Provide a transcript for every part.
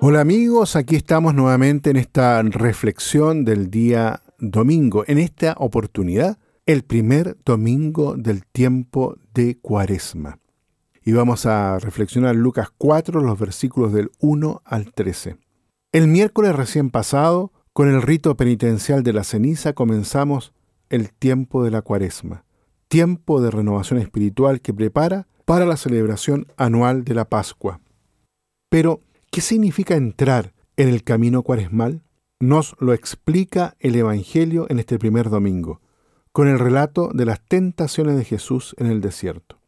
Hola amigos, aquí estamos nuevamente en esta reflexión del día domingo. En esta oportunidad, el primer domingo del tiempo de Cuaresma. Y vamos a reflexionar Lucas 4, los versículos del 1 al 13. El miércoles recién pasado, con el rito penitencial de la ceniza, comenzamos el tiempo de la Cuaresma, tiempo de renovación espiritual que prepara para la celebración anual de la Pascua. Pero, ¿Qué significa entrar en el camino cuaresmal? Nos lo explica el Evangelio en este primer domingo, con el relato de las tentaciones de Jesús en el desierto.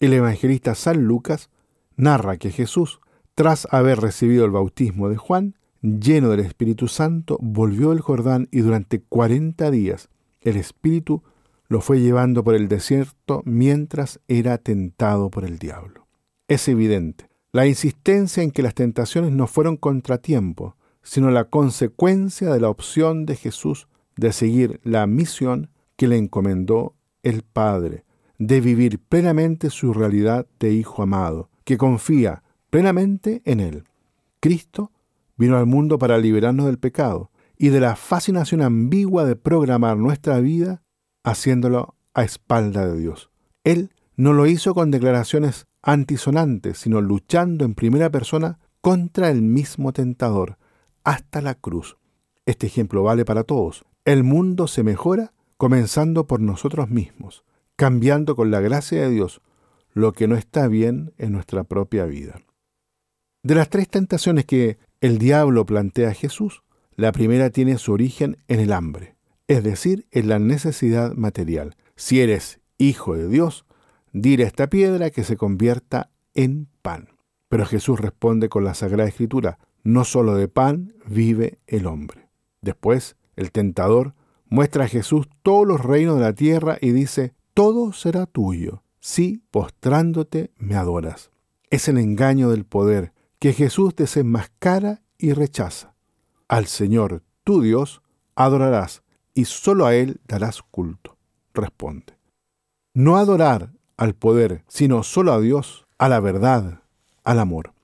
El evangelista San Lucas narra que Jesús, tras haber recibido el bautismo de Juan, lleno del Espíritu Santo, volvió el Jordán y durante cuarenta días el Espíritu lo fue llevando por el desierto mientras era tentado por el diablo. Es evidente la insistencia en que las tentaciones no fueron contratiempo, sino la consecuencia de la opción de Jesús de seguir la misión que le encomendó el Padre, de vivir plenamente su realidad de Hijo amado, que confía plenamente en Él. Cristo vino al mundo para liberarnos del pecado y de la fascinación ambigua de programar nuestra vida haciéndolo a espalda de Dios. Él no lo hizo con declaraciones antisonantes, sino luchando en primera persona contra el mismo tentador, hasta la cruz. Este ejemplo vale para todos. El mundo se mejora comenzando por nosotros mismos, cambiando con la gracia de Dios lo que no está bien en nuestra propia vida. De las tres tentaciones que el diablo plantea a Jesús, la primera tiene su origen en el hambre, es decir, en la necesidad material. Si eres hijo de Dios, Dile a esta piedra que se convierta en pan. Pero Jesús responde con la Sagrada Escritura, no solo de pan vive el hombre. Después, el tentador muestra a Jesús todos los reinos de la tierra y dice, todo será tuyo, si postrándote me adoras. Es el engaño del poder que Jesús desenmascara y rechaza. Al Señor, tu Dios, adorarás y solo a Él darás culto. Responde. No adorar al poder, sino solo a Dios, a la verdad, al amor.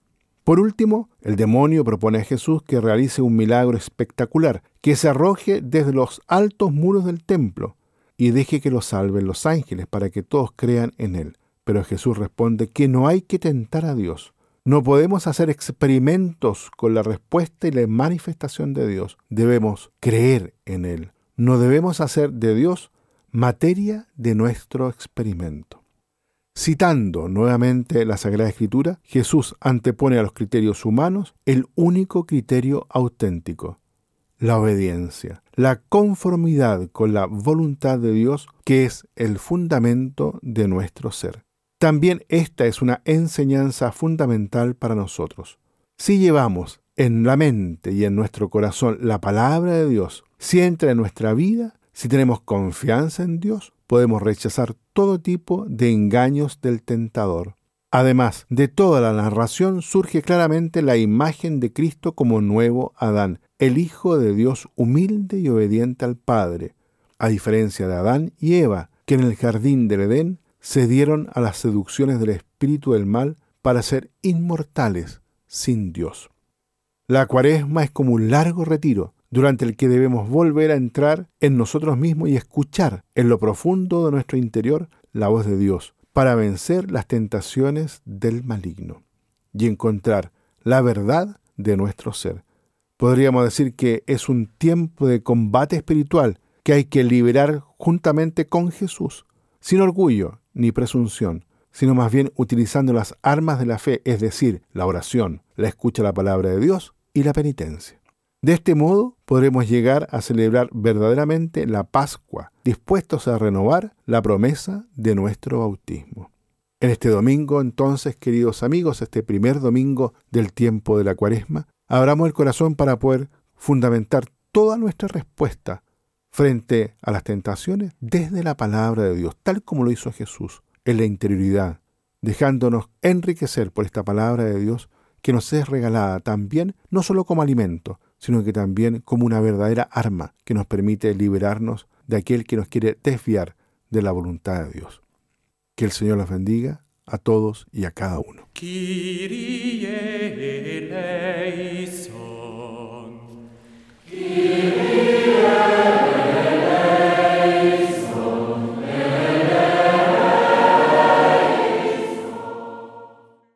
Por último, el demonio propone a Jesús que realice un milagro espectacular, que se arroje desde los altos muros del templo y deje que lo salven los ángeles para que todos crean en él. Pero Jesús responde que no hay que tentar a Dios. No podemos hacer experimentos con la respuesta y la manifestación de Dios. Debemos creer en Él. No debemos hacer de Dios materia de nuestro experimento. Citando nuevamente la Sagrada Escritura, Jesús antepone a los criterios humanos el único criterio auténtico, la obediencia, la conformidad con la voluntad de Dios, que es el fundamento de nuestro ser. También esta es una enseñanza fundamental para nosotros. Si llevamos en la mente y en nuestro corazón la palabra de Dios, si entra en nuestra vida, si tenemos confianza en Dios, podemos rechazar todo tipo de engaños del tentador. Además de toda la narración surge claramente la imagen de Cristo como nuevo Adán, el Hijo de Dios humilde y obediente al Padre, a diferencia de Adán y Eva, que en el jardín del Edén cedieron a las seducciones del espíritu del mal para ser inmortales sin Dios. La cuaresma es como un largo retiro, durante el que debemos volver a entrar en nosotros mismos y escuchar en lo profundo de nuestro interior la voz de Dios para vencer las tentaciones del maligno y encontrar la verdad de nuestro ser. Podríamos decir que es un tiempo de combate espiritual que hay que liberar juntamente con Jesús, sin orgullo ni presunción, sino más bien utilizando las armas de la fe, es decir, la oración, la escucha de la palabra de Dios y la penitencia. De este modo podremos llegar a celebrar verdaderamente la Pascua, dispuestos a renovar la promesa de nuestro bautismo. En este domingo, entonces, queridos amigos, este primer domingo del tiempo de la cuaresma, abramos el corazón para poder fundamentar toda nuestra respuesta frente a las tentaciones desde la palabra de Dios, tal como lo hizo Jesús, en la interioridad, dejándonos enriquecer por esta palabra de Dios que nos es regalada también no solo como alimento, sino que también como una verdadera arma que nos permite liberarnos de aquel que nos quiere desviar de la voluntad de Dios. Que el Señor los bendiga a todos y a cada uno.